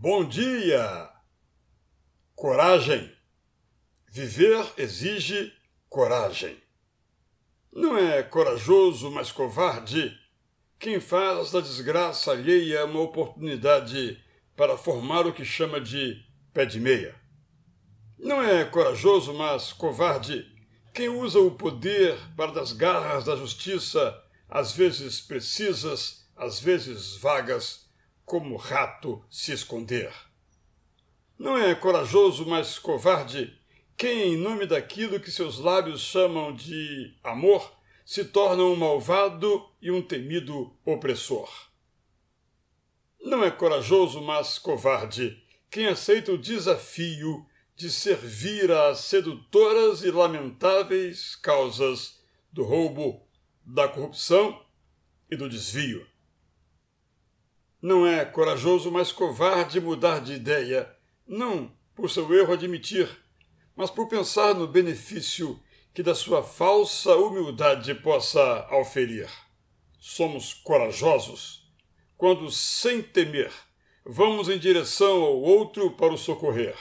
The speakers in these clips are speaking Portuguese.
Bom dia! Coragem. Viver exige coragem. Não é corajoso, mas covarde quem faz da desgraça alheia uma oportunidade para formar o que chama de pé de meia. Não é corajoso, mas covarde quem usa o poder para das garras da justiça, às vezes precisas, às vezes vagas, como rato se esconder. Não é corajoso, mas covarde, quem, em nome daquilo que seus lábios chamam de amor, se torna um malvado e um temido opressor. Não é corajoso, mas covarde, quem aceita o desafio de servir às sedutoras e lamentáveis causas do roubo, da corrupção e do desvio. Não é corajoso, mas covarde mudar de ideia, não por seu erro admitir, mas por pensar no benefício que da sua falsa humildade possa auferir. Somos corajosos quando, sem temer, vamos em direção ao outro para o socorrer.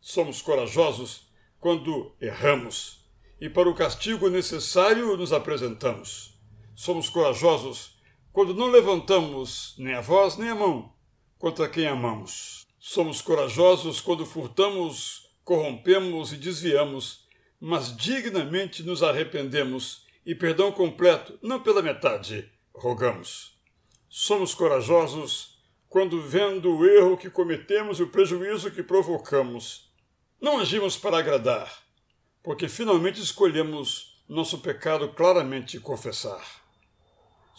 Somos corajosos quando erramos e, para o castigo necessário, nos apresentamos. Somos corajosos quando não levantamos nem a voz nem a mão contra quem amamos. Somos corajosos quando furtamos, corrompemos e desviamos, mas dignamente nos arrependemos e perdão completo, não pela metade, rogamos. Somos corajosos quando, vendo o erro que cometemos e o prejuízo que provocamos, não agimos para agradar, porque finalmente escolhemos nosso pecado claramente confessar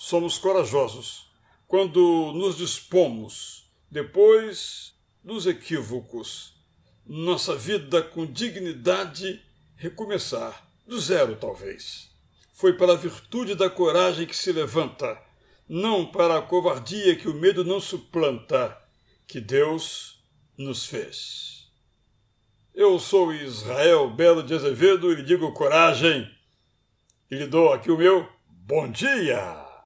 somos corajosos quando nos dispomos, depois dos equívocos, nossa vida com dignidade recomeçar, do zero talvez. Foi para a virtude da coragem que se levanta, não para a covardia que o medo não suplanta, que Deus nos fez. Eu sou Israel Belo de Azevedo e lhe digo coragem, e lhe dou aqui o meu bom dia!